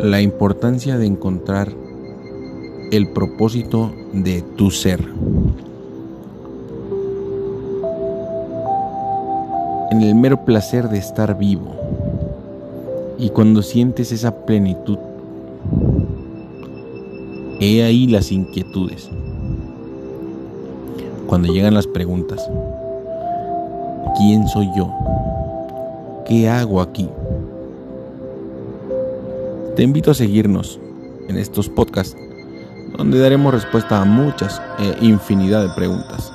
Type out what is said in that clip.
la importancia de encontrar el propósito de tu ser. En el mero placer de estar vivo. Y cuando sientes esa plenitud, he ahí las inquietudes. Cuando llegan las preguntas, ¿quién soy yo? ¿Qué hago aquí? Te invito a seguirnos en estos podcasts donde daremos respuesta a muchas e infinidad de preguntas.